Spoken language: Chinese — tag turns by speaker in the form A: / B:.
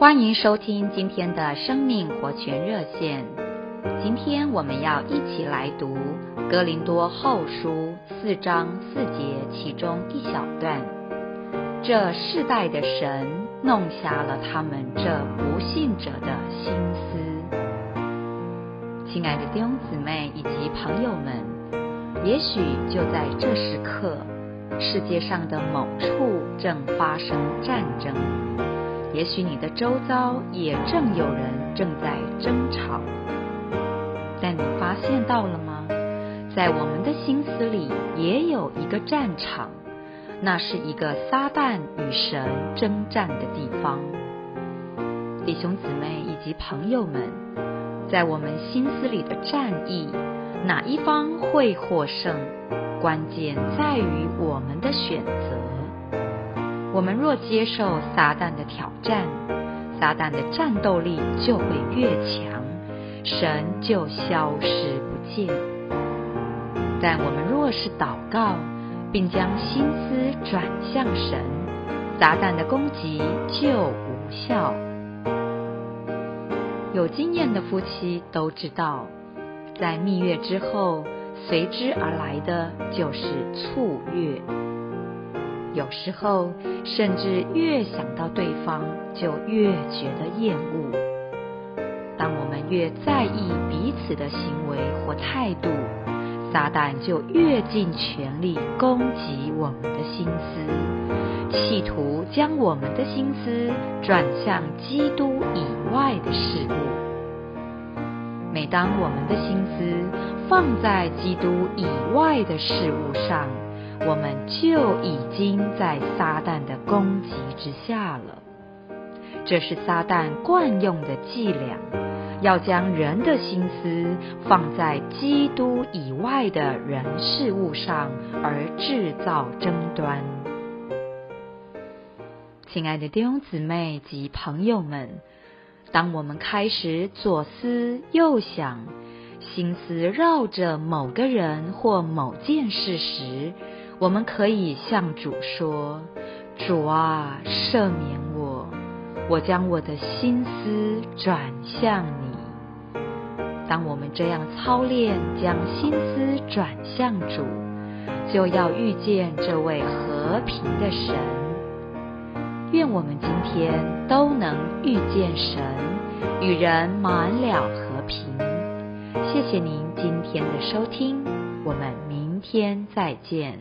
A: 欢迎收听今天的生命活泉热线。今天我们要一起来读《哥林多后书》四章四节其中一小段。这世代的神弄瞎了他们这不信者的心思。亲爱的弟兄姊妹以及朋友们，也许就在这时刻，世界上的某处正发生战争。也许你的周遭也正有人正在争吵，但你发现到了吗？在我们的心思里也有一个战场，那是一个撒旦与神征战的地方。弟兄姊妹以及朋友们，在我们心思里的战役，哪一方会获胜？关键在于我们的选择。我们若接受撒旦的挑战，撒旦的战斗力就会越强，神就消失不见。但我们若是祷告，并将心思转向神，撒旦的攻击就无效。有经验的夫妻都知道，在蜜月之后，随之而来的就是醋月。有时候，甚至越想到对方，就越觉得厌恶。当我们越在意彼此的行为或态度，撒旦就越尽全力攻击我们的心思，企图将我们的心思转向基督以外的事物。每当我们的心思放在基督以外的事物上，我们就已经在撒旦的攻击之下了。这是撒旦惯用的伎俩，要将人的心思放在基督以外的人事物上，而制造争端。亲爱的弟兄姊妹及朋友们，当我们开始左思右想，心思绕着某个人或某件事时，我们可以向主说：“主啊，赦免我，我将我的心思转向你。”当我们这样操练，将心思转向主，就要遇见这位和平的神。愿我们今天都能遇见神，与人满了和平。谢谢您今天的收听，我们明天再见。